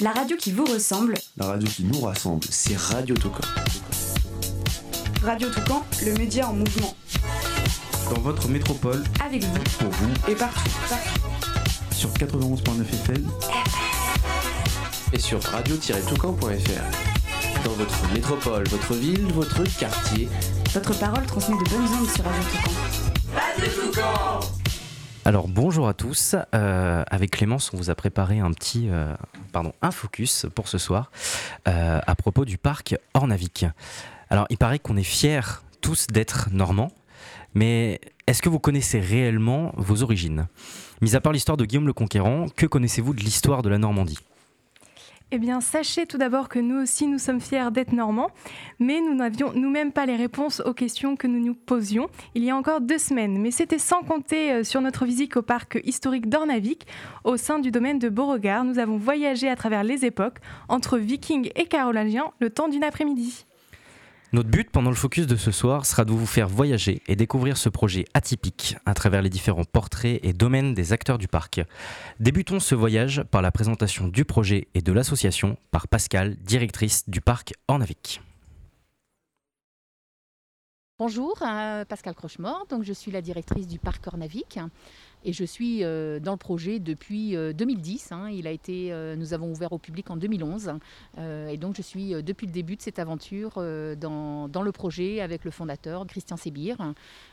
La radio qui vous ressemble. La radio qui nous rassemble, c'est Radio Toucan. Radio Toucan, le média en mouvement. Dans votre métropole, Avec vous pour vous, et partout. partout. sur 91.9 FM, et sur radio-toucan.fr. Dans votre métropole, votre ville, votre quartier, Votre parole transmet de bonnes ondes sur Radio Toucan. Alors bonjour à tous. Euh, avec Clémence, on vous a préparé un petit, euh, pardon, un focus pour ce soir euh, à propos du parc Ornavik. Alors il paraît qu'on est fiers tous d'être normands, mais est-ce que vous connaissez réellement vos origines? Mis à part l'histoire de Guillaume le Conquérant, que connaissez-vous de l'histoire de la Normandie? Eh bien, sachez tout d'abord que nous aussi, nous sommes fiers d'être normands, mais nous n'avions nous-mêmes pas les réponses aux questions que nous nous posions il y a encore deux semaines. Mais c'était sans compter euh, sur notre visite au parc historique d'Ornavik, au sein du domaine de Beauregard. Nous avons voyagé à travers les époques, entre vikings et carolingiens, le temps d'une après-midi. Notre but pendant le focus de ce soir sera de vous faire voyager et découvrir ce projet atypique à travers les différents portraits et domaines des acteurs du parc. Débutons ce voyage par la présentation du projet et de l'association par Pascal, directrice du parc Ornavik. Bonjour, euh, Pascal Crochemort, donc je suis la directrice du parc Ornavik et je suis euh, dans le projet depuis euh, 2010. hein. Il a été, euh, nous avons ouvert au public en 2011 euh, et donc je suis euh, depuis le début de cette aventure euh, dans, dans le projet avec le fondateur Christian Sébir.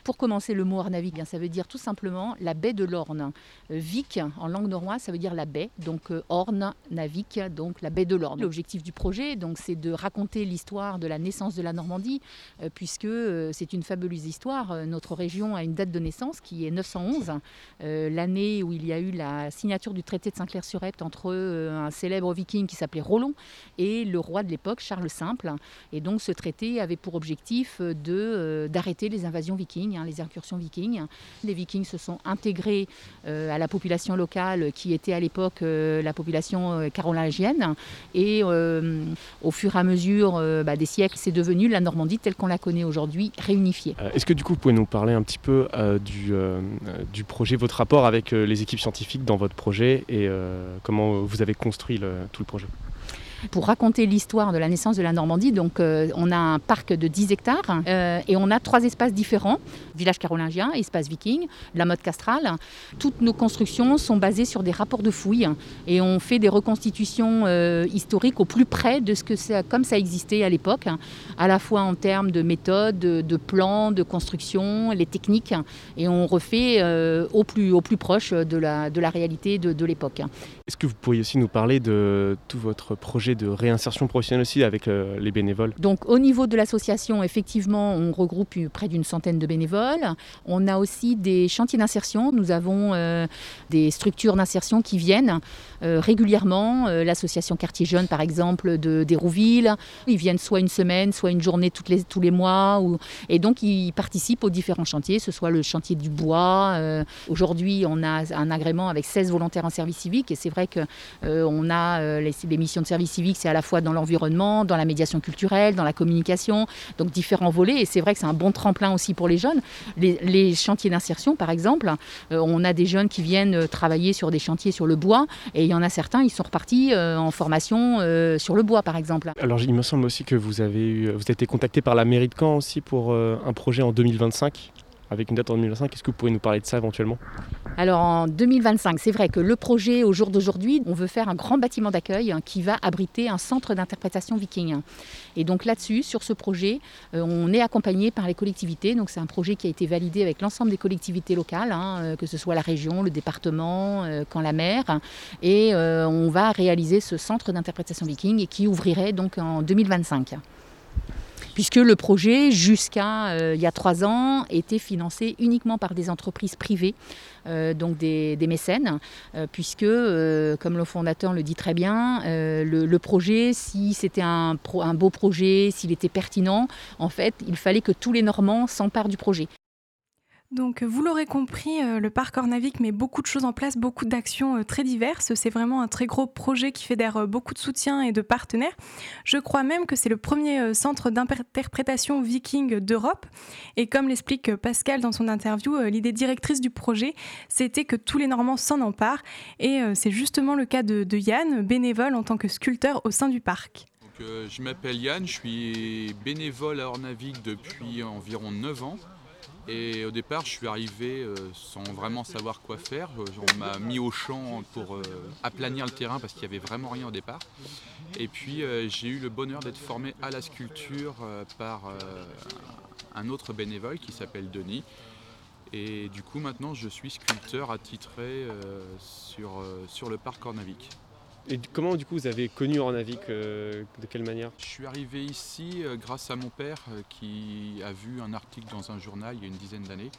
Pour commencer, le mot Ornavik, bien, ça veut dire tout simplement la baie de l'Orne. Euh, Vik en langue norroise, ça veut dire la baie, donc euh, Orne, Navik, donc la baie de l'Orne. L'objectif du projet, donc, c'est de raconter l'histoire de la naissance de la Normandie euh, puisque euh, c'est une fabuleuse histoire. Euh, Notre région a une date de naissance qui est 911, euh, l'année où il y a eu la signature du traité de Saint-Clair-sur-Epte entre euh, un célèbre viking qui s'appelait Rollon et le roi de l'époque, Charles Simple. Et donc ce traité avait pour objectif euh, euh, d'arrêter les invasions vikings, hein, les incursions vikings. Les vikings se sont intégrés euh, à la population locale qui était à l'époque euh, la population euh, carolingienne. Et euh, au fur et à mesure euh, bah, des siècles, c'est devenu la Normandie telle qu'on la connaît aujourd'hui, réunifiée. Euh, Est-ce que du coup vous pouvez nous parler un petit peu euh, du, euh, euh, du projet, rapport avec euh, les équipes scientifiques dans votre projet et euh, comment vous avez construit tout le projet? Pour raconter l'histoire de la naissance de la Normandie. Donc, euh, on a un parc de 10 hectares euh, et on a trois espaces différents village carolingien, espace viking, la mode castrale. Toutes nos constructions sont basées sur des rapports de fouilles et on fait des reconstitutions euh, historiques au plus près de ce que ça, comme ça existait à l'époque, à la fois en termes de méthodes, de, de plans, de construction, les techniques, et on refait au, plus, proche de la, réalité de l'époque. Est-ce que vous pourriez aussi nous parler de tout votre projet de réinsertion professionnelle aussi avec euh, les bénévoles? Donc au niveau de l'association, effectivement, on regroupe une- près d'une centaine de bénévoles. On a aussi des chantiers d'insertion. Nous avons euh, des structures d'insertion qui viennent euh, régulièrement. Euh, L'association Quartier Jeune, par exemple, de d'Hérouville. Ils viennent soit une semaine, soit une journée les, tous les mois. Et donc ils participent aux différents chantiers, ce soit le chantier du bois. euh, Aujourd'hui, on a un agrément avec 16 volontaires en service civique. Et c'est vrai que euh, on a euh, les, missions de service civique, c'est à la fois dans l'environnement, dans la médiation culturelle, dans la communication, donc différents volets. Et c'est vrai que c'est un bon tremplin aussi pour les jeunes. Les, chantiers d'insertion, par exemple, euh, on a des jeunes qui viennent travailler sur des chantiers sur le bois, et il y en a certains, ils sont repartis en formation sur le bois, par exemple. Alors il me semble aussi que vous avez, eu, vous avez été contacté par la mairie de Caen aussi pour un projet en 2025, avec une date en 2025. Est-ce que vous pourriez nous parler de ça éventuellement? Alors en 2025, c'est vrai que le projet au jour d'aujourd'hui, on veut faire un grand bâtiment d'accueil hein, qui va abriter un centre d'interprétation viking. Et donc là-dessus, sur ce projet, euh, on est accompagné par les collectivités. Donc c'est un projet qui a été validé avec l'ensemble des collectivités locales, hein, euh, que ce soit la région, le département, euh, quand la mer. Et on va réaliser ce centre d'interprétation viking qui ouvrirait donc en 2025 puisque le projet, jusqu'à euh, il y a trois ans, était financé uniquement par des entreprises privées, euh, donc des, mécènes, euh, puisque, comme le fondateur le dit très bien, le, projet, si c'était un beau projet, s'il était pertinent, en fait, il fallait que tous les Normands s'emparent du projet. Donc, vous l'aurez compris, euh, le parc Ornavic met beaucoup de choses en place, beaucoup d'actions euh, très diverses. C'est vraiment un très gros projet qui fédère euh, beaucoup de soutien et de partenaires. Je crois même que c'est le premier centre d'interprétation viking d'Europe. Et comme l'explique Pascal dans son interview, l'idée directrice du projet, c'était que tous les Normands s'en emparent. Et c'est justement le cas de, Yann, bénévole en tant que sculpteur au sein du parc. Je m'appelle Yann, je suis bénévole à Ornavic depuis environ 9 ans. Et au départ, je suis arrivé euh, sans vraiment savoir quoi faire. Euh, on m'a mis au champ pour euh, aplanir le terrain parce qu'il n'y avait vraiment rien au départ. Et puis j'ai eu le bonheur d'être formé à la sculpture par un autre bénévole qui s'appelle Denis. Et du coup, maintenant, je suis sculpteur attitré sur, sur le parc Cornavic. Et comment du coup vous avez connu Ornavic euh, De quelle manière? Je suis arrivé ici euh, grâce à mon père euh, qui a vu un article dans un journal il y a une dizaine d'années.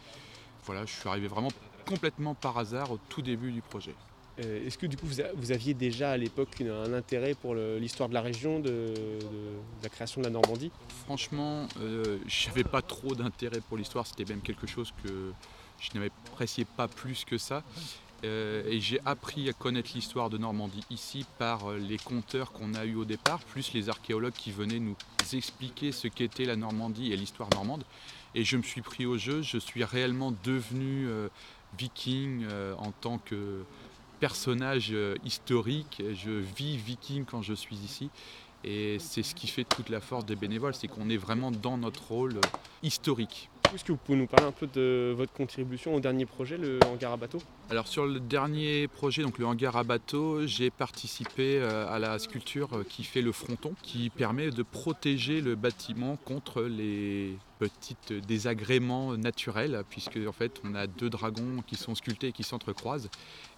Voilà, je suis arrivé vraiment complètement par hasard au tout début du projet. Est-ce que du coup vous, aviez déjà à l'époque un intérêt pour l'histoire de la région, de, la création de la Normandie? Franchement, je n'avais pas trop d'intérêt pour l'histoire, c'était même quelque chose que je n'appréciais pas plus que ça. Euh, et j'ai appris à connaître l'histoire de Normandie ici par euh, les conteurs qu'on a eus au départ, plus les archéologues qui venaient nous expliquer ce qu'était la Normandie et l'histoire normande. Et je me suis pris au jeu, je suis réellement devenu euh, viking en tant que personnage historique. Je vis viking quand je suis ici. Et c'est ce qui fait toute la force des bénévoles, c'est qu'on est vraiment dans notre rôle historique. Est-ce que vous pouvez nous parler un peu de votre contribution au dernier projet, le hangar à bateau Alors sur le dernier projet, donc le hangar à bateau, j'ai participé euh, à la sculpture qui fait le fronton, qui permet de protéger le bâtiment contre les petits désagréments naturels, puisque en fait on a deux dragons qui sont sculptés et qui s'entrecroisent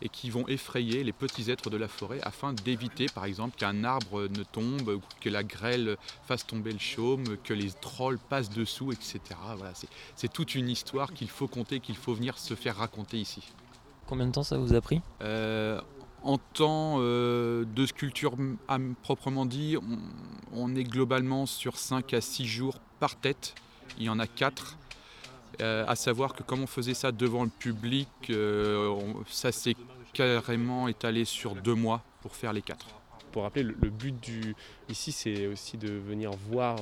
et qui vont effrayer les petits êtres de la forêt afin d'éviter par exemple qu'un arbre ne tombe, que la grêle fasse tomber le chaume, que les trolls passent dessous, etc. Voilà, c'est toute une histoire qu'il faut compter, qu'il faut venir se faire raconter ici. Combien de temps ça vous a pris? Euh, En temps euh, de sculpture proprement dit, on, est globalement sur 5 à 6 jours par tête. Il y en a 4. Euh, à savoir que comme on faisait ça devant le public, ça s'est carrément étalé sur deux mois pour faire les 4. Pour rappeler, le, but du, ici, c'est aussi de venir voir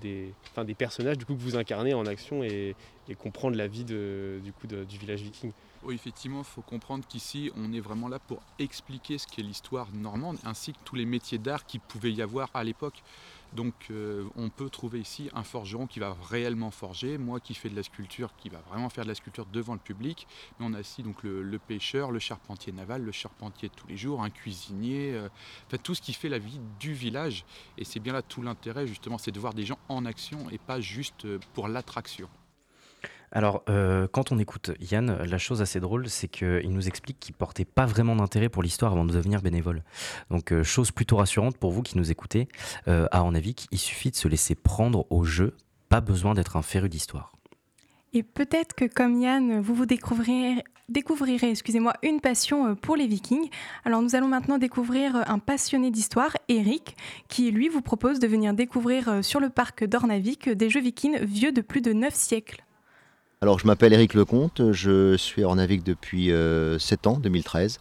des, enfin, des personnages du coup, que vous incarnez en action et, comprendre la vie de, du, coup, du village viking. Oui, effectivement, il faut comprendre qu'ici, on est vraiment là pour expliquer ce qu'est l'histoire normande, ainsi que tous les métiers d'art qu'il pouvait y avoir à l'époque. Donc euh, on peut trouver ici un forgeron qui va réellement forger, moi qui fais de la sculpture, qui va vraiment faire de la sculpture devant le public. Mais on a aussi donc le, pêcheur, le charpentier naval, le charpentier de tous les jours, un cuisinier, euh, enfin, tout ce qui fait la vie du village. Et c'est bien là tout l'intérêt justement, c'est de voir des gens en action et pas juste euh, pour l'attraction. Alors, euh, quand on écoute Yann, la chose assez drôle, c'est qu'il nous explique qu'il portait pas vraiment d'intérêt pour l'histoire avant de devenir bénévole. Donc, euh, chose plutôt rassurante pour vous qui nous écoutez, euh, à Ornavik, il suffit de se laisser prendre au jeu, pas besoin d'être un féru d'histoire. Et peut-être que comme Yann, vous vous découvrirez, excusez-moi, une passion pour les vikings. Alors nous allons maintenant découvrir un passionné d'histoire, Eric, qui lui vous propose de venir découvrir sur le parc d'Ornavik des jeux vikings vieux de plus de 9 siècles. Alors, je m'appelle Eric Lecomte, je suis Ornavic depuis 7 euh, ans, 2013.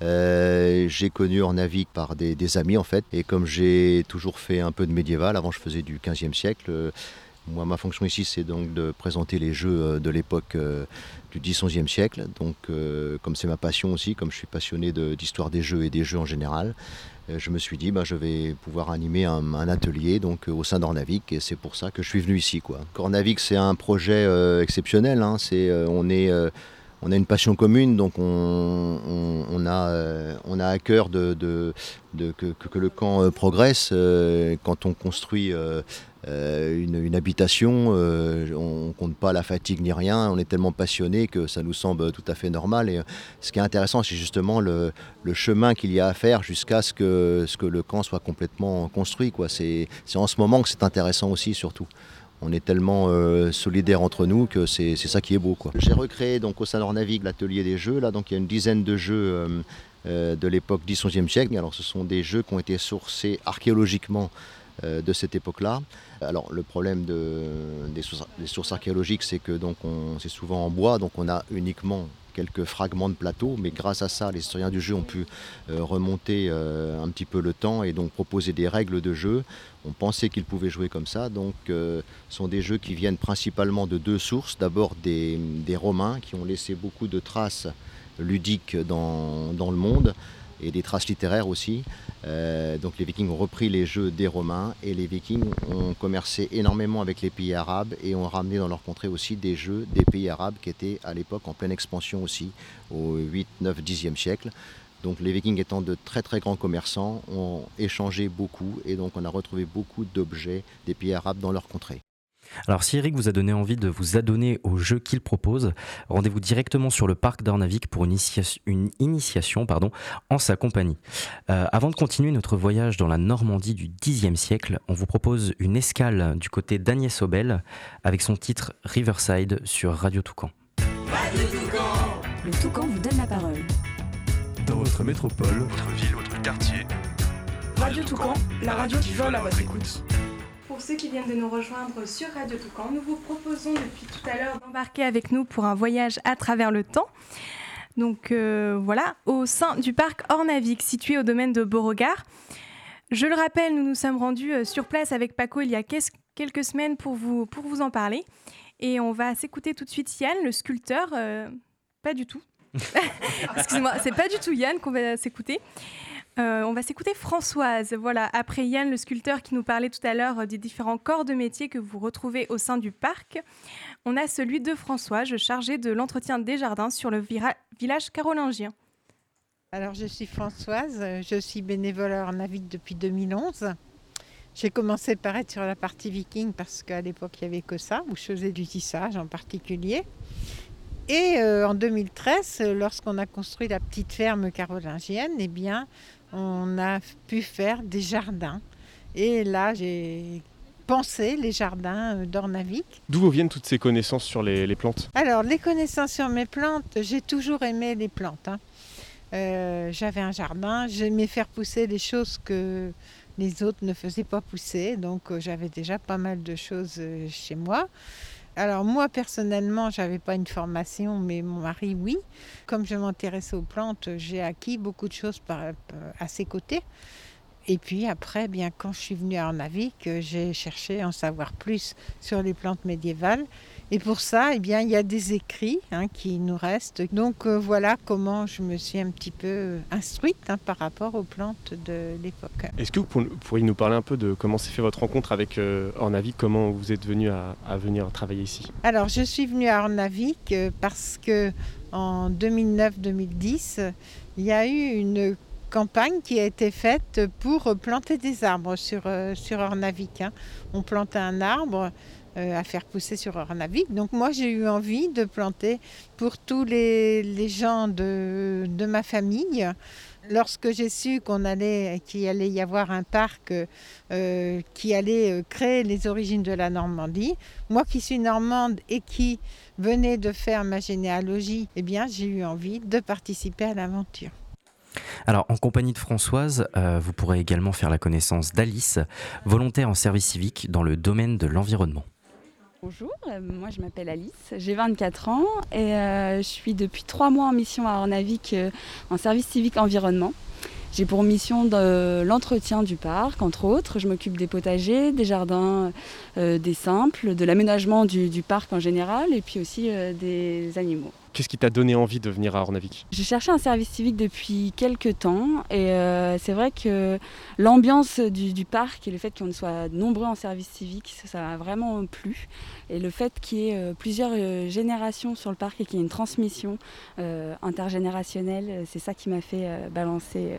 Euh, j'ai connu Ornavic par des, amis en fait, et comme j'ai toujours fait un peu de médiéval, avant je faisais du 15e siècle, euh, moi ma fonction ici c'est donc de présenter les jeux de l'époque du 10-11e siècle, donc comme c'est ma passion aussi, comme je suis passionné d'histoire des jeux et des jeux en général, je me suis dit bah, je vais pouvoir animer un, atelier donc euh, au sein d'Ornavic et c'est pour ça que je suis venu ici quoi. Ornavic c'est un projet euh, exceptionnel, hein. c'est, on, est, on a une passion commune donc on, a, on a à cœur que, le camp progresse quand on construit euh, une, habitation, euh, on ne compte pas la fatigue ni rien, on est tellement passionné que ça nous semble tout à fait normal. Et ce qui est intéressant, c'est justement le, chemin qu'il y a à faire jusqu'à ce que le camp soit complètement construit. C'est en ce moment que c'est intéressant aussi, surtout on est tellement euh, solidaires entre nous que c'est ça qui est beau. J'ai recréé donc au sein Navig l'atelier des jeux. Là, donc il y a une dizaine de jeux de l'époque 10-11e siècle. Alors ce sont des jeux qui ont été sourcés archéologiquement de cette époque-là. Alors le problème des, sources, archéologiques, c'est que c'est souvent en bois, donc on a uniquement quelques fragments de plateau, mais grâce à ça, les historiens du jeu ont pu euh, remonter euh, un petit peu le temps et donc proposer des règles de jeu. On pensait qu'ils pouvaient jouer comme ça, donc euh, ce sont des jeux qui viennent principalement de deux sources. D'abord des, Romains qui ont laissé beaucoup de traces ludiques dans, dans le monde et des traces littéraires aussi. Euh, donc les Vikings ont repris les jeux des Romains et les Vikings ont commercé énormément avec les pays arabes et ont ramené dans leur contrée aussi des jeux des pays arabes qui étaient à l'époque en pleine expansion aussi au 8, 9, 10e siècle. Donc les Vikings étant de très très grands commerçants ont échangé beaucoup et donc on a retrouvé beaucoup d'objets des pays arabes dans leur contrée. Alors si Eric vous a donné envie de vous adonner au jeu qu'il propose, rendez-vous directement sur le parc d'Arnavik pour une, initiation, pardon, en sa compagnie. Euh, avant de continuer notre voyage dans la Normandie du Xe siècle, on vous propose une escale du côté d'Agnès Obel avec son titre Riverside sur Radio Toucan. Radio Toucan Le Toucan vous donne la parole. Dans votre métropole, votre ville, votre quartier. Radio Toucan, la radio qui vole à votre écoute. Pour ceux qui viennent de nous rejoindre sur Radio Toucan, nous vous proposons depuis tout à l'heure d'embarquer avec nous pour un voyage à travers le temps. Donc euh, voilà, au sein du parc Ornavik, situé au domaine de Beauregard. Je le rappelle, nous nous sommes rendus euh, sur place avec Paco il y a quelques semaines pour vous, pour vous en parler. Et on va s'écouter tout de suite Yann, le sculpteur. Euh, pas du tout. Excusez-moi, c'est pas du tout Yann qu'on va s'écouter. Euh, on va s'écouter Françoise. Voilà, après Yann, le sculpteur qui nous parlait tout à l'heure des différents corps de métier que vous retrouvez au sein du parc, on a celui de Françoise, chargé de l'entretien des jardins sur le village carolingien. Alors, je suis Françoise, je suis bénévole en Navigue depuis 2011. J'ai commencé par être sur la partie viking parce qu'à l'époque, il n'y avait que ça, où je faisais du tissage en particulier. Et euh, en 2013, lorsqu'on a construit la petite ferme carolingienne, eh bien, on a pu faire des jardins. Et là, j'ai pensé les jardins euh, d'Ornavik. D'où viennent toutes ces connaissances sur les, plantes? Alors, les connaissances sur mes plantes, j'ai toujours aimé les plantes. Hein. Euh, j'avais un jardin, j'aimais faire pousser des choses que les autres ne faisaient pas pousser. Donc, euh, j'avais déjà pas mal de choses chez moi. Alors moi personnellement, j'avais pas une formation, mais mon mari oui. Comme je m'intéressais aux plantes, j'ai acquis beaucoup de choses euh, à ses côtés. Et puis après, bien quand je suis venue à Arnavik, j'ai cherché à en savoir plus sur les plantes médiévales. Et pour ça, eh bien, il y a des écrits hein, qui nous restent. Donc euh, voilà comment je me suis un petit peu instruite hein, par rapport aux plantes de l'époque. Est-ce que vous pourriez nous parler un peu de comment s'est fait votre rencontre avec euh, Ornavik Comment vous êtes venu à, venir travailler ici? Alors je suis venue à Ornavik euh, parce que en 2009-2010, il y a eu une campagne qui a été faite pour planter des arbres sur, sur Ornavik. Hein. On plantait un arbre euh, à faire pousser sur Ornavik. Donc moi j'ai eu envie de planter pour tous les, gens de, ma famille. Lorsque j'ai su qu'on allait, qu'il allait y avoir un parc euh, qui allait euh, créer les origines de la Normandie, moi qui suis normande et qui venais de faire ma généalogie, eh bien j'ai eu envie de participer à l'aventure. Alors, en compagnie de Françoise, vous pourrez également faire la connaissance d'Alice, volontaire en service civique dans le domaine de l'environnement. Bonjour, euh, moi je m'appelle Alice, j'ai 24 ans et euh, je suis depuis trois mois en mission à Ornavik euh, en service civique environnement. J'ai pour mission l'entretien du parc, entre autres. Je m'occupe des potagers, des jardins, des simples, de l'aménagement du, parc en général et puis aussi des animaux. Qu'est-ce qui t'a donné envie de venir à Ornavik? J'ai cherché un service civique depuis quelques temps et euh, c'est vrai que l'ambiance du, parc et le fait qu'on soit nombreux en service civique, ça m'a vraiment plu. Et le fait qu'il y ait euh, plusieurs euh, générations sur le parc et qu'il y ait une transmission intergénérationnelle, c'est ça qui m'a fait balancer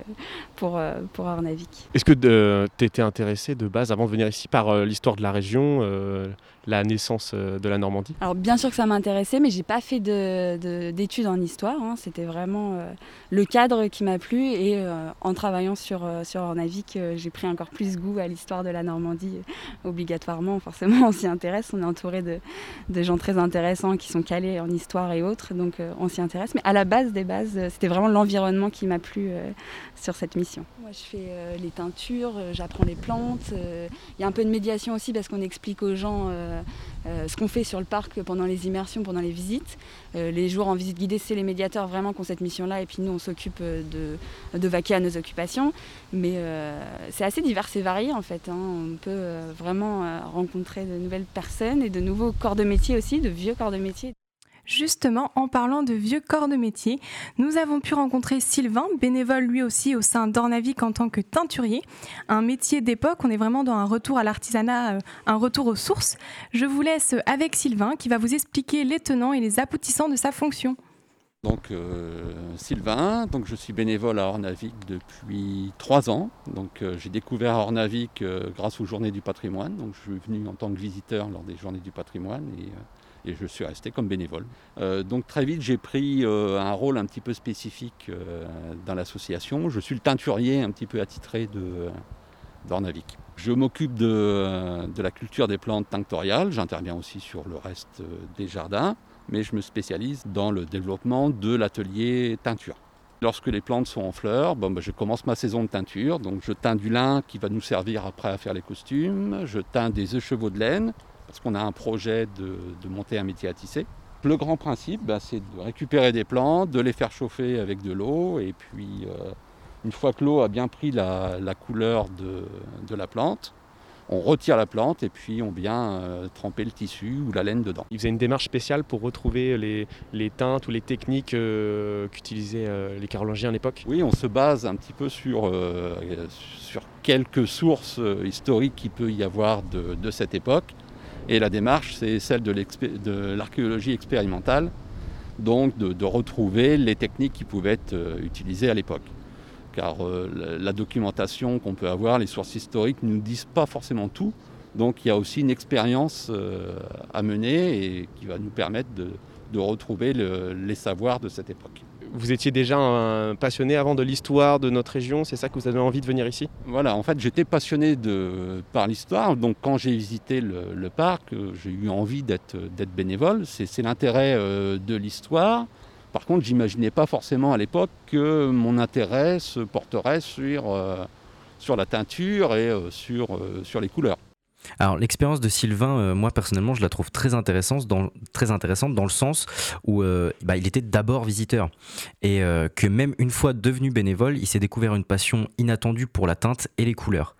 pour, pour Ornavik. Est-ce que tu étais intéressé de base avant de venir ici par l'histoire de la région la naissance de la Normandie Alors bien sûr que ça m'intéressait, mais j'ai pas fait de, d'études en histoire. Hein. C'était vraiment le cadre qui m'a plu et en travaillant sur, sur Ornavic, j'ai pris encore plus goût à l'histoire de la Normandie obligatoirement. Forcément, on s'y intéresse, on est entouré de, de, gens très intéressants qui sont calés en histoire et autres, donc on s'y intéresse. Mais à la base des bases, c'était vraiment l'environnement qui m'a plu sur cette mission. Moi, je fais les teintures, j'apprends les plantes. Il y a un peu de médiation aussi parce qu'on explique aux gens euh, ce qu'on fait sur le parc pendant les immersions, pendant les visites. Euh, les jours en visite guidée, c'est les médiateurs vraiment qui ont cette mission-là, et puis nous, on s'occupe euh, de, de vaquer à nos occupations. Mais c'est assez divers et varié en fait. Hein. On peut vraiment rencontrer de nouvelles personnes et de nouveaux corps de métier aussi, de vieux corps de métier. Justement, en parlant de vieux corps de métier, nous avons pu rencontrer Sylvain, bénévole lui aussi au sein d'Ornavic en tant que teinturier. Un métier d'époque, on est vraiment dans un retour à l'artisanat, euh, un retour aux sources. Je vous laisse avec Sylvain qui va vous expliquer les tenants et les aboutissants de sa fonction. Donc euh, Sylvain, donc je suis bénévole à Ornavic depuis trois ans. Donc euh, j'ai découvert Ornavic grâce aux Journées du Patrimoine. Donc je suis venu en tant que visiteur lors des Journées du Patrimoine et et je suis resté comme bénévole. Euh, donc très vite, j'ai pris euh, un rôle un petit peu spécifique euh, dans l'association. Je suis le teinturier un petit peu attitré de d'Ornavic. Je m'occupe de, de, la culture des plantes tinctoriales, j'interviens aussi sur le reste des jardins, mais je me spécialise dans le développement de l'atelier teinture. Lorsque les plantes sont en fleurs, bon, ben, je commence ma saison de teinture. Donc je teins du lin qui va nous servir après à faire les costumes. Je teins des œufs chevaux de laine parce qu'on a un projet de, monter un métier à tisser. Le grand principe, bah, c'est de récupérer des plantes, de les faire chauffer avec de l'eau, et puis euh, une fois que l'eau a bien pris la, couleur de, la plante, on retire la plante et puis on vient euh, tremper le tissu ou la laine dedans. Il faisait une démarche spéciale pour retrouver les, teintes ou les techniques euh, qu'utilisaient les carolingers à l'époque? Oui, on se base un petit peu sur, sur quelques sources historiques qu'il peut y avoir de cette époque. Et la démarche, c'est celle de l'archéologie expérimentale, donc de, retrouver les techniques qui pouvaient être euh, utilisées à l'époque. Car euh, la, documentation qu'on peut avoir, les sources historiques ne nous disent pas forcément tout. Donc il y a aussi une expérience euh, à mener et qui va nous permettre de, retrouver les savoirs de cette époque vous étiez déjà passionné avant de l'histoire de notre région, c'est ça que vous avez envie de venir ici? Voilà, en fait j'étais passionné par l'histoire, donc quand j'ai visité le, parc, euh, j'ai eu envie d'être bénévole, c'est l'intérêt euh, de l'histoire. Par contre, j'imaginais pas forcément à l'époque que mon intérêt se porterait sur, euh, la teinture et sur les couleurs. Alors l'expérience de Sylvain, euh, moi personnellement, je la trouve très intéressante dans, très intéressante dans le sens où euh, bah, il était d'abord visiteur et euh, que même une fois devenu bénévole, il s'est découvert une passion inattendue pour la teinte et les couleurs.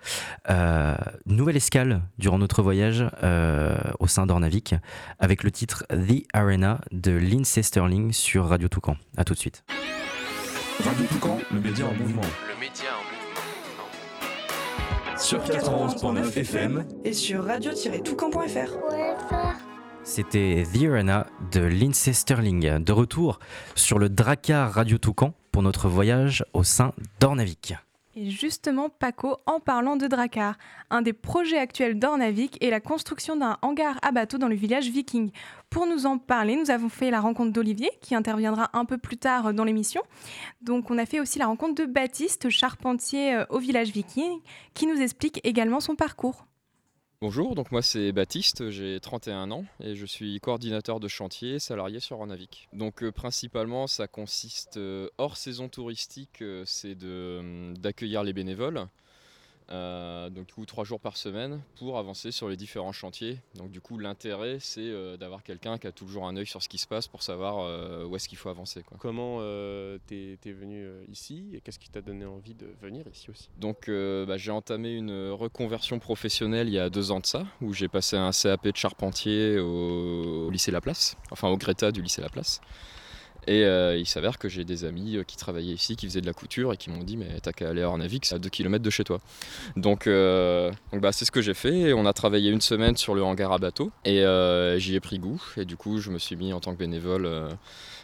nouvelle escale durant notre voyage au sein d'Ornavic avec le titre The Arena de Lindsay Sterling sur Radio Toucan. A tout de suite. Radio Toucan, le média en mouvement. Le média en mouvement sur 91.9 FM et sur radio-toucan.fr. C'était The Arena de Lindsay Sterling, de retour sur le Dracar Radio Toucan pour notre voyage au sein d'Ornavik. Et justement, Paco, en parlant de Dracar, un des projets actuels d'Ornavik est la construction d'un hangar à bateau dans le village viking. Pour nous en parler, nous avons fait la rencontre d'Olivier, qui interviendra un peu plus tard dans l'émission. Donc, on a fait aussi la rencontre de Baptiste, charpentier euh, au village viking, qui nous explique également son parcours. Bonjour, donc moi c'est Baptiste, j'ai 31 ans et je suis coordinateur de chantier salarié sur Ornavic. Donc euh, principalement ça consiste euh, hors saison touristique, euh, c'est d'accueillir les bénévoles, euh, donc du coup trois jours par semaine pour avancer sur les différents chantiers. Donc du coup l'intérêt c'est euh, d'avoir quelqu'un qui a toujours un œil sur ce qui se passe pour savoir euh, où est-ce qu'il faut avancer. Comment t'es es venu ici et qu'est-ce qui t'a donné envie de venir ici aussi? Donc bah, j'ai entamé une reconversion professionnelle il y a deux ans de ça où j'ai passé un CAP de charpentier au, au lycée Laplace, enfin au Greta du lycée Laplace. Et euh, il s'avère que j'ai des amis euh, qui travaillaient ici, qui faisaient de la couture et qui m'ont dit mais t'as qu'à aller à Ornavik, c'est à 2 km de chez toi. Donc, euh, bah, c'est ce que j'ai fait. on a travaillé une semaine sur le hangar à bateau et j'y ai pris goût. Et du coup je me suis mis en tant que bénévole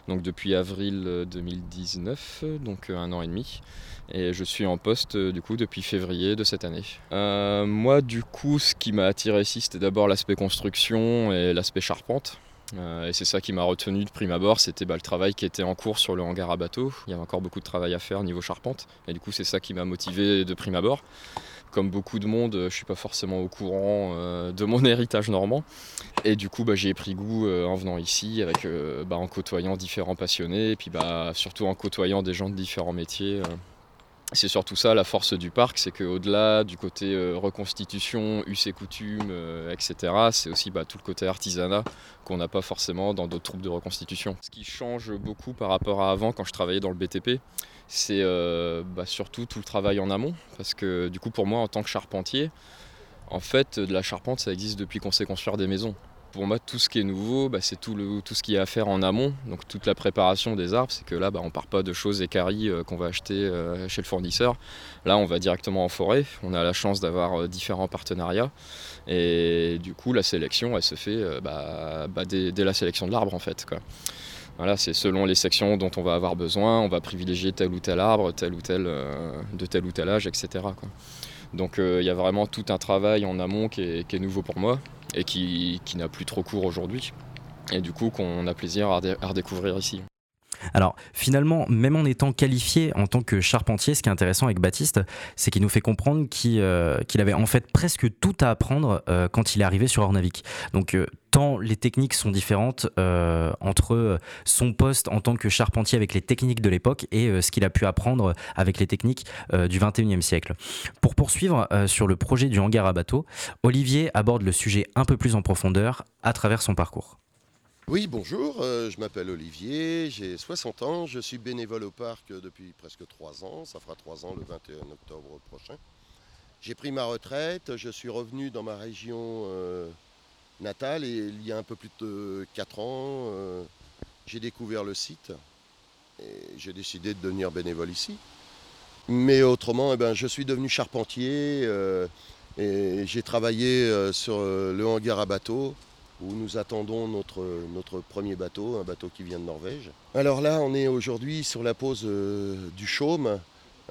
donc depuis avril 2019, donc un an et demi. Et je suis en poste du coup depuis février de cette année. moi du coup ce qui m'a attiré ici c'était d'abord l'aspect construction et l'aspect charpente. Et c'est ça qui m'a retenu de prime abord, c'était bah, le travail qui était en cours sur le hangar à bateau. Il y avait encore beaucoup de travail à faire au niveau charpente. Et du coup, c'est ça qui m'a motivé de prime abord comme beaucoup de monde, je ne suis pas forcément au courant euh, de mon héritage normand. Et du coup, bah, j'ai pris goût euh, en venant ici, avec, euh, bah, en côtoyant différents passionnés, et puis bah, surtout en côtoyant des gens de différents métiers. C'est surtout ça la force du parc, c'est qu'au-delà du côté reconstitution, us et coutumes, etc., c'est aussi tout le côté artisanat qu'on n'a pas forcément dans d'autres troupes de reconstitution. Ce qui change beaucoup par rapport à avant, quand je travaillais dans le BTP, c'est euh, bah, surtout tout le travail en amont. Parce que du coup, pour moi, en tant que charpentier, en fait, de la charpente, ça existe depuis qu'on sait construire des maisons. Pour moi, tout ce qui est nouveau, bah, c'est tout, tout ce qui est à faire en amont. Donc toute la préparation des arbres, c'est que là, bah, on part pas de choses écaries euh, qu'on va acheter euh, chez le fournisseur. Là, on va directement en forêt. On a la chance d'avoir différents partenariats. Et du coup, la sélection, elle se fait dès, dès, la sélection de l'arbre, en fait. Voilà, c'est selon les sections dont on va avoir besoin, on va privilégier tel ou tel arbre, tel ou tel, euh, de tel ou tel âge, etc. Donc euh, il y a vraiment tout un travail en amont qui est, nouveau pour moi et qui, n'a plus trop cours aujourd'hui. Et du coup qu'on a plaisir à redécouvrir ici. Alors finalement, même en étant qualifié en tant que charpentier, ce qui est intéressant avec Baptiste, c'est qu'il nous fait comprendre qu'il euh, avait en fait presque tout à apprendre euh, quand il est arrivé sur Ornavik. Donc euh, tant les techniques sont différentes entre son poste en tant que charpentier avec les techniques de l'époque et ce qu'il a pu apprendre avec les techniques du 21e siècle. Pour poursuivre sur le projet du hangar à bateau, Olivier aborde le sujet un peu plus en profondeur à travers son parcours. Oui, bonjour, euh, je m'appelle Olivier, j'ai 60 ans, je suis bénévole au parc depuis presque 3 ans, ça fera 3 ans le 21 octobre prochain. J'ai pris ma retraite, je suis revenu dans ma région euh, natale et il y a un peu plus de 4 ans, euh, j'ai découvert le site et j'ai décidé de devenir bénévole ici. Mais autrement, eh ben, je suis devenu charpentier et j'ai travaillé sur le hangar à bateau où nous attendons notre, notre premier bateau, un bateau qui vient de Norvège. Alors là, on est aujourd'hui sur la pose euh, du chaume,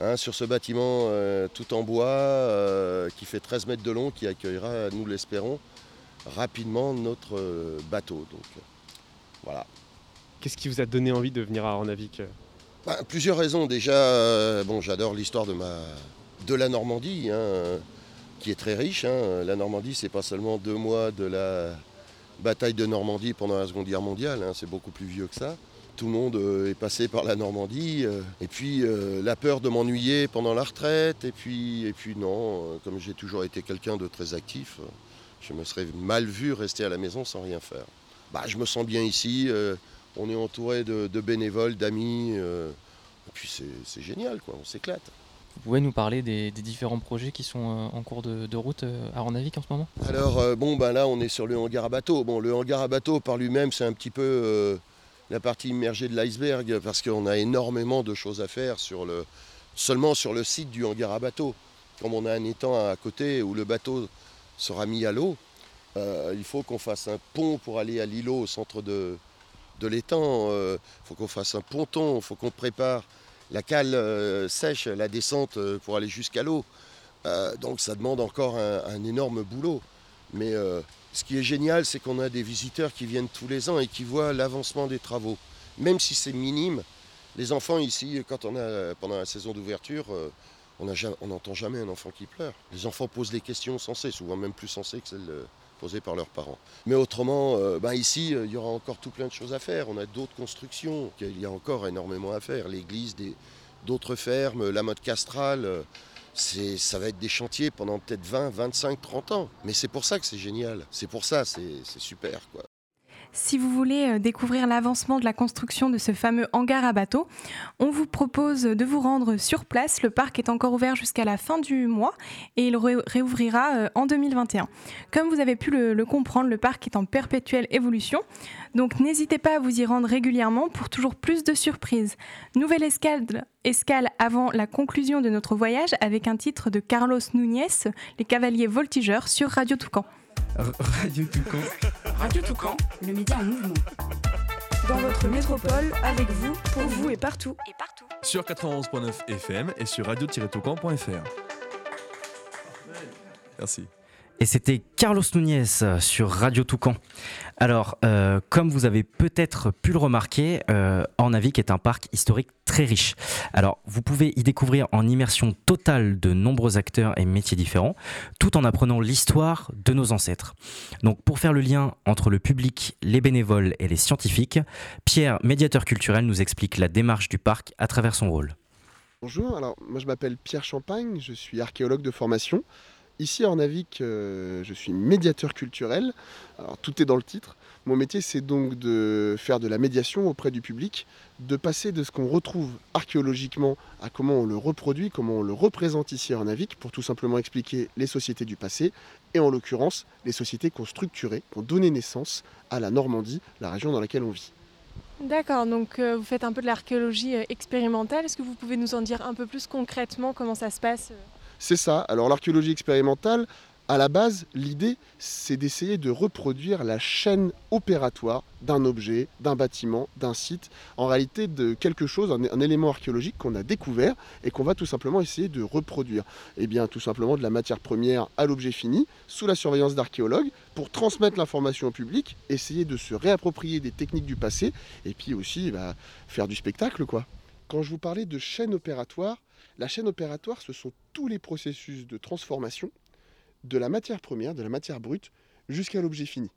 hein, sur ce bâtiment euh, tout en bois euh, qui fait 13 mètres de long, qui accueillera, nous l'espérons, rapidement notre bateau. Donc voilà. Qu'est-ce qui vous a donné envie de venir à Ornavik bah, Plusieurs raisons. Déjà, bon, j'adore l'histoire de, ma, de la Normandie. Hein, qui est très riche. Hein. La Normandie, c'est pas seulement deux mois de la bataille de Normandie pendant la Seconde Guerre mondiale, hein, c'est beaucoup plus vieux que ça. Tout le monde euh, est passé par la Normandie. Euh, et puis euh, la peur de m'ennuyer pendant la retraite. Et puis, et puis non, comme j'ai toujours été quelqu'un de très actif, je me serais mal vu rester à la maison sans rien faire. Bah, je me sens bien ici. on est entouré de, bénévoles, d'amis. et puis c'est génial, quoi, on s'éclate. Vous pouvez nous parler des, différents projets qui sont euh, en cours de, route euh, à Ornavik en ce moment? Alors, euh, bon, ben là, on est sur le hangar à bateau. Bon, le hangar à bateau, par lui-même, c'est un petit peu la partie immergée de l'iceberg parce qu'on a énormément de choses à faire sur le, seulement sur le site du hangar à bateau. Comme on a un étang à côté où le bateau sera mis à l'eau, il faut qu'on fasse un pont pour aller à l'îlot au centre de, de l'étang. Il faut qu'on fasse un ponton, il faut qu'on prépare la cale euh, sèche, la descente euh, pour aller jusqu'à l'eau. Euh, donc ça demande encore un, énorme boulot. Mais ce qui est génial, c'est qu'on a des visiteurs qui viennent tous les ans et qui voient l'avancement des travaux. Même si c'est minime, les enfants ici, quand on a pendant la saison d'ouverture, on n'entend jamais un enfant qui pleure. Les enfants posent des questions sensées, souvent même plus sensées que celles posées par leurs parents. Mais autrement, euh, ben ici, euh, il y aura encore tout plein de choses à faire. On a d'autres constructions, il y a encore énormément à faire. L'église, d'autres fermes, la mode castrale. Euh, ça va être des chantiers pendant peut-être 20, 25, 30 ans. Mais c'est pour ça que c'est génial. C'est pour ça, c'est super. Quoi. Si vous voulez euh, découvrir l'avancement de la construction de ce fameux hangar à bateau, on vous propose de vous rendre sur place. Le parc est encore ouvert jusqu'à la fin du mois et il réouvrira euh, en 2021. Comme vous avez pu le, comprendre, le parc est en perpétuelle évolution. Donc n'hésitez pas à vous y rendre régulièrement pour toujours plus de surprises. Nouvelle escale, escale avant la conclusion de notre voyage avec un titre de Carlos Núñez, Les Cavaliers Voltigeurs sur Radio Toucan. Radio Toucan. Radio Toucan, le média en mouvement. Dans votre métropole, avec vous, pour vous et partout. Et partout. Sur 91.9 FM et sur radio-toucan.fr. Merci. Et c'était Carlos Núñez sur Radio Toucan. Alors, euh, comme vous avez peut-être pu le remarquer, euh, Ornavik est un parc historique très riche. Alors, vous pouvez y découvrir en immersion totale de nombreux acteurs et métiers différents, tout en apprenant l'histoire de nos ancêtres. Donc, pour faire le lien entre le public, les bénévoles et les scientifiques, Pierre, médiateur culturel, nous explique la démarche du parc à travers son rôle. Bonjour, alors moi je m'appelle Pierre Champagne, je suis archéologue de formation. Ici à Ornavik, euh, je suis médiateur culturel. Alors tout est dans le titre. Mon métier, c'est donc de faire de la médiation auprès du public, de passer de ce qu'on retrouve archéologiquement à comment on le reproduit, comment on le représente ici à Ornavik, pour tout simplement expliquer les sociétés du passé, et en l'occurrence les sociétés qui ont structuré, qui ont donné naissance à la Normandie, la région dans laquelle on vit. D'accord, donc euh, vous faites un peu de l'archéologie euh, expérimentale. Est-ce que vous pouvez nous en dire un peu plus concrètement comment ça se passe C'est ça. Alors l'archéologie expérimentale, à la base, l'idée, c'est d'essayer de reproduire la chaîne opératoire d'un objet, d'un bâtiment, d'un site, en réalité de quelque chose, un, élément archéologique qu'on a découvert et qu'on va tout simplement essayer de reproduire. Et bien tout simplement de la matière première à l'objet fini, sous la surveillance d'archéologues, pour transmettre l'information au public, essayer de se réapproprier des techniques du passé, et puis aussi bah, faire du spectacle quoi. Quand je vous parlais de chaîne opératoire, la chaîne opératoire, ce sont tous les processus de transformation de la matière première, de la matière brute, jusqu'à l'objet fini.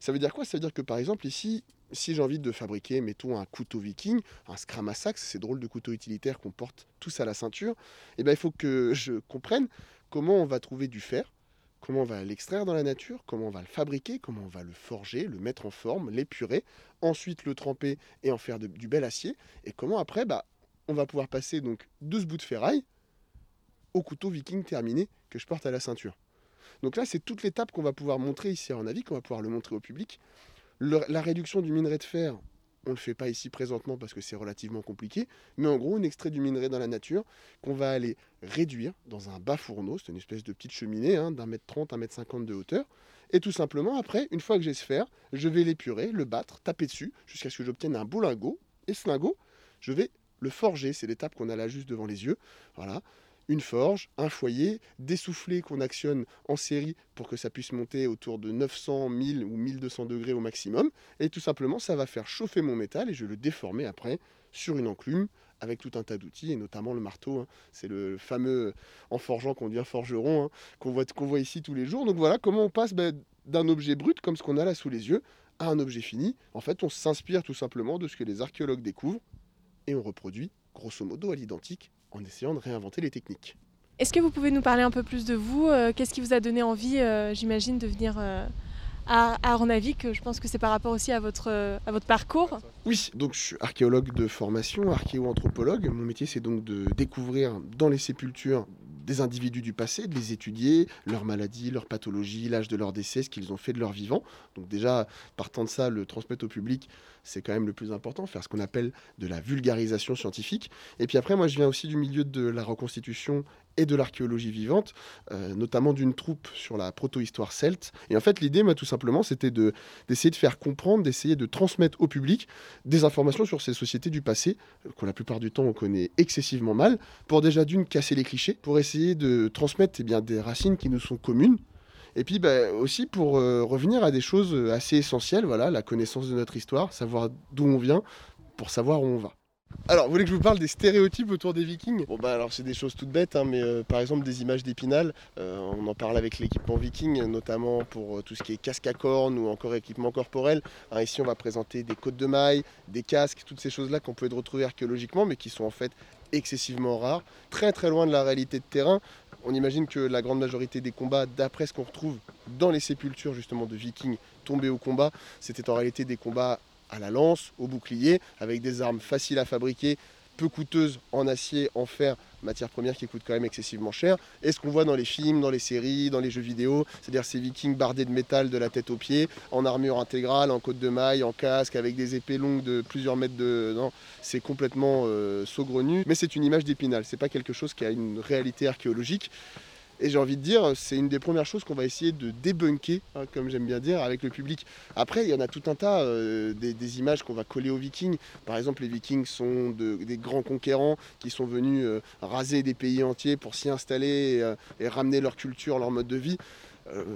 Ça veut dire quoi? Ça veut dire que par exemple ici, si j'ai envie de fabriquer, mettons un couteau viking, un scramasax, ces drôles de couteaux utilitaires qu'on porte tous à la ceinture, eh bien, il faut que je comprenne comment on va trouver du fer, comment on va l'extraire dans la nature, comment on va le fabriquer, comment on va le forger, le mettre en forme, l'épurer, ensuite le tremper et en faire du bel acier, et comment après, bah, on va pouvoir passer donc de ce bout de ferraille au couteau viking terminé que je porte à la ceinture. Donc là, c'est toute l'étape qu'on va pouvoir montrer ici à Ornavik, qu'on va pouvoir le montrer au public. La réduction du minerai de fer, on ne le fait pas ici présentement parce que c'est relativement compliqué, mais en gros, on extrait du minerai dans la nature qu'on va aller réduire dans un bas fourneau, c'est une espèce de petite cheminée hein, d'un mètre trente, un mètre cinquante de hauteur. Et tout simplement, après, une fois que j'ai ce fer, je vais l'épurer, le battre, taper dessus, jusqu'à ce que j'obtienne un beau lingot. Et ce lingot, je vais le forger, c'est l'étape qu'on a là juste devant les yeux. Voilà, une forge, un foyer, des soufflets qu'on actionne en série pour que ça puisse monter autour de 900, 1000 ou 1200 degrés au maximum. Et tout simplement, ça va faire chauffer mon métal et je vais le déformer après sur une enclume avec tout un tas d'outils et notamment le marteau. hein. C'est le fameux en forgeant qu'on devient forgeron hein, qu'on voit, ici tous les jours. Donc voilà comment on passe ben, d'un objet brut comme ce qu'on a là sous les yeux à un objet fini. En fait, on s'inspire tout simplement de ce que les archéologues découvrent et on reproduit grosso modo à l'identique en essayant de réinventer les techniques. Est-ce que vous pouvez nous parler un peu plus de vous Euh, Qu'est-ce qui vous a donné envie, euh, j'imagine, de venir euh, à, Ornavik Je pense que c'est par rapport aussi à votre, à votre parcours? Oui, donc je suis archéologue de formation, archéo-anthropologue. Mon métier, c'est donc de découvrir dans les sépultures des individus du passé, de les étudier, leurs maladies, leurs pathologies, l'âge de leur décès, ce qu'ils ont fait de leur vivant. Donc déjà, partant de ça, le transmettre au public, c'est quand même le plus important, faire ce qu'on appelle de la vulgarisation scientifique. Et puis après, moi, je viens aussi du milieu de la reconstitution et de l'archéologie vivante, euh, notamment d'une troupe sur la proto-histoire celte. Et en fait, l'idée, moi, tout simplement, c'était de, d'essayer de faire comprendre, d'essayer de transmettre au public des informations sur ces sociétés du passé, euh, que la plupart du temps on connaît excessivement mal, pour déjà d'une casser les clichés, pour essayer de transmettre eh bien, des racines qui nous sont communes, et puis bah, aussi pour euh, revenir à des choses assez essentielles, voilà, la connaissance de notre histoire, savoir d'où on vient, pour savoir où on va. Alors, vous voulez que je vous parle des stéréotypes autour des vikings? Bon bah alors c'est des choses toutes bêtes, hein, mais euh, par exemple des images d'épinal, euh, on en parle avec l'équipement viking, notamment pour euh, tout ce qui est casque à cornes ou encore équipement corporel. Hein, ici on va présenter des côtes de mailles, des casques, toutes ces choses-là qu'on peut retrouver archéologiquement, mais qui sont en fait excessivement rares, très très loin de la réalité de terrain. On imagine que la grande majorité des combats, d'après ce qu'on retrouve dans les sépultures justement de vikings tombés au combat, c'était en réalité des combats à la lance, au bouclier, avec des armes faciles à fabriquer, peu coûteuses en acier, en fer, matière première qui coûte quand même excessivement cher. Et ce qu'on voit dans les films, dans les séries, dans les jeux vidéo, c'est-à-dire ces vikings bardés de métal de la tête aux pieds, en armure intégrale, en côte de maille, en casque, avec des épées longues de plusieurs mètres de... Non, c'est complètement euh, saugrenu. Mais c'est une image d'épinal, c'est pas quelque chose qui a une réalité archéologique. Et j'ai envie de dire, c'est une des premières choses qu'on va essayer de débunker, hein, comme j'aime bien dire, avec le public. Après, il y en a tout un tas, euh, des, images qu'on va coller aux vikings. Par exemple, les vikings sont de- des grands conquérants qui sont venus euh, raser des pays entiers pour s'y installer et, euh, et ramener leur culture, leur mode de vie.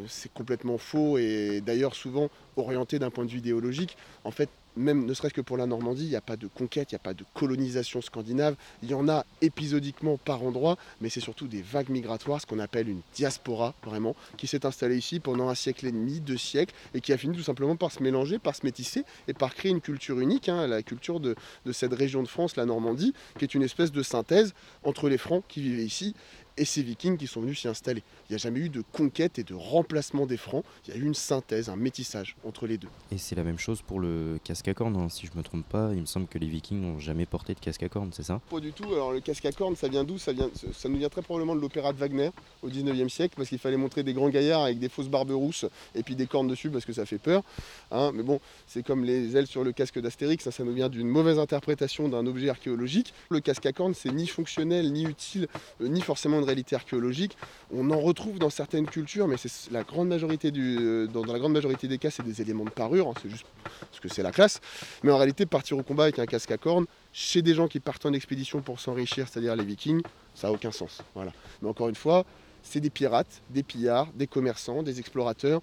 c'est complètement faux et d'ailleurs souvent orienté d'un point de vue idéologique. En fait, même ne serait-ce que pour la Normandie, il n'y a pas de conquête, il n'y a pas de colonisation scandinave. Il y en a épisodiquement par endroit, mais c'est surtout des vagues migratoires, ce qu'on appelle une diaspora vraiment, qui s'est installée ici pendant un siècle et demi, deux siècles, et qui a fini tout simplement par se mélanger, par se métisser et par créer une culture unique, hein, la culture de, de cette région de France, la Normandie, qui est une espèce de synthèse entre les Francs qui vivaient ici et ces vikings qui sont venus s'y installer. Il n'y a jamais eu de conquête et de remplacement des francs, il y a eu une synthèse, un métissage entre les deux. Et c'est la même chose pour le casque à cornes, hein. si je ne me trompe pas, il me semble que les vikings n'ont jamais porté de casque à cornes, c'est ça? Pas du tout, alors le casque à cornes ça vient d'où? Ça, vient, ça nous vient très probablement de l'opéra de Wagner au 19e siècle, parce qu'il fallait montrer des grands gaillards avec des fausses barbes rousses et puis des cornes dessus parce que ça fait peur. Hein. Mais bon, c'est comme les ailes sur le casque d'Astérix, ça, ça nous vient d'une mauvaise interprétation d'un objet archéologique. Le casque à cornes c'est ni fonctionnel, ni utile, euh, ni forcément réalité archéologique. On en retrouve dans certaines cultures, mais c'est la grande majorité du, euh, dans, la grande majorité des cas, c'est des éléments de parure, hein, c'est juste parce que c'est la classe. Mais en réalité, partir au combat avec un casque à cornes, chez des gens qui partent en expédition pour s'enrichir, c'est-à-dire les vikings, ça n'a aucun sens. Voilà. Mais encore une fois, c'est des pirates, des pillards, des commerçants, des explorateurs.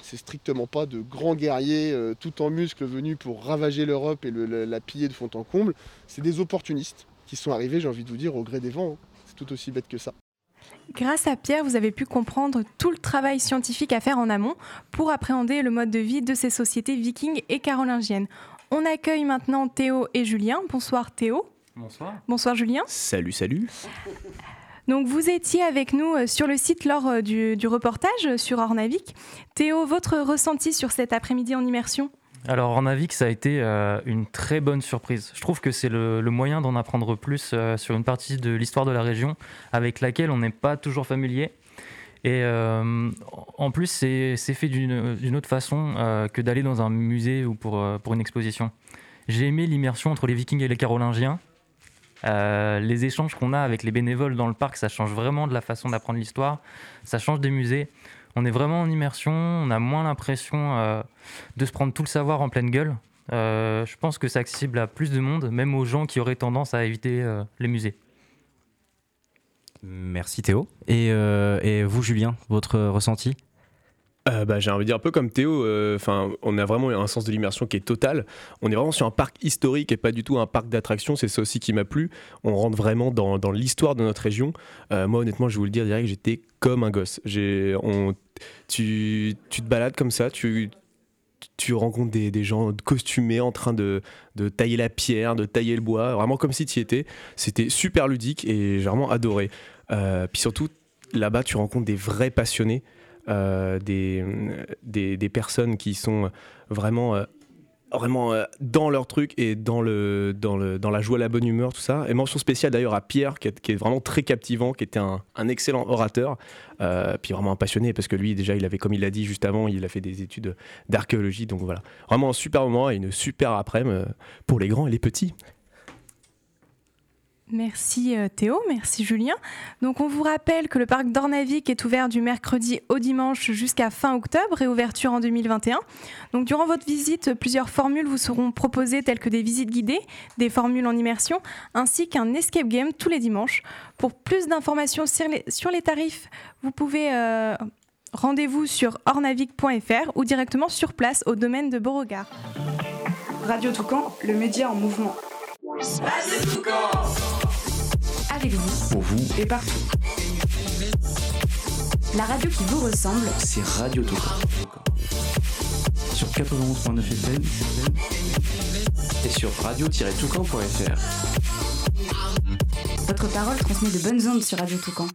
C'est strictement pas de grands guerriers euh, tout en muscles venus pour ravager l'Europe et la piller de fond en comble. C'est des opportunistes qui sont arrivés, j'ai envie de vous dire, au gré des vents. hein. Tout aussi bête que ça. Grâce à Pierre, vous avez pu comprendre tout le travail scientifique à faire en amont pour appréhender le mode de vie de ces sociétés vikings et carolingiennes. On accueille maintenant Théo et Julien. Bonsoir Théo. Bonsoir. Bonsoir Julien. Salut, salut. Donc vous étiez avec nous euh, sur le site lors euh, du, du reportage euh, sur Ornavik. Théo, votre ressenti sur cet après-midi en immersion? Alors, Ornavik, ça a été euh, une très bonne surprise. Je trouve que c'est le, moyen d'en apprendre plus euh, sur une partie de l'histoire de la région avec laquelle on n'est pas toujours familier. Et euh, en plus, c'est fait d'une autre façon que d'aller dans un musée ou pour, pour une exposition. J'ai aimé l'immersion entre les Vikings et les Carolingiens. Les échanges qu'on a avec les bénévoles dans le parc, ça change vraiment de la façon d'apprendre l'histoire. Ça change des musées. On est vraiment en immersion, on a moins l'impression euh, de se prendre tout le savoir en pleine gueule. Euh, je pense que c'est accessible à plus de monde, même aux gens qui auraient tendance à éviter euh, les musées. Merci Théo. Et, et vous Julien, votre ressenti? Euh, bah, j'ai envie de dire un peu comme Théo, euh, enfin, on a vraiment un sens de l'immersion qui est total. On est vraiment sur un parc historique et pas du tout un parc d'attractions. C'est ça aussi qui m'a plu. On rentre vraiment dans, l'histoire de notre région. Euh, moi, honnêtement, je vais vous le dire direct, j'étais comme un gosse. Tu, te balades comme ça, tu, rencontres des, gens costumés en train de, de tailler la pierre, de tailler le bois, vraiment comme si tu y étais. C'était super ludique et j'ai vraiment adoré. Puis surtout, là-bas, tu rencontres des vrais passionnés, des, des, des personnes qui sont vraiment, euh, vraiment euh, dans leur truc et dans, le, dans, le, dans la joie, la bonne humeur, tout ça. Et mention spéciale d'ailleurs à Pierre, qui est, vraiment très captivant, qui était un, excellent orateur, euh, puis vraiment un passionné, parce que lui, déjà, il avait, comme il l'a dit juste avant, il a fait des études d'archéologie. Donc voilà, vraiment un super moment et une super après-midi euh, pour les grands et les petits. Merci euh, Théo, merci Julien. Donc on vous rappelle que le parc d'Ornavik est ouvert du mercredi au dimanche jusqu'à fin octobre, réouverture en 2021. Donc durant votre visite, plusieurs formules vous seront proposées telles que des visites guidées, des formules en immersion, ainsi qu'un escape game tous les dimanches. Pour plus d'informations sur les, sur les tarifs, vous pouvez euh, rendez-vous sur ornavik.fr ou directement sur place au domaine de Beauregard. Radio Toucan, le média en mouvement. Avec vous Pour vous, et partout. La radio qui vous ressemble c'est Radio Toucan. Sur 91.9 FM et sur radio-toucan.fr. Votre parole transmet de bonnes ondes sur Radio Toucan.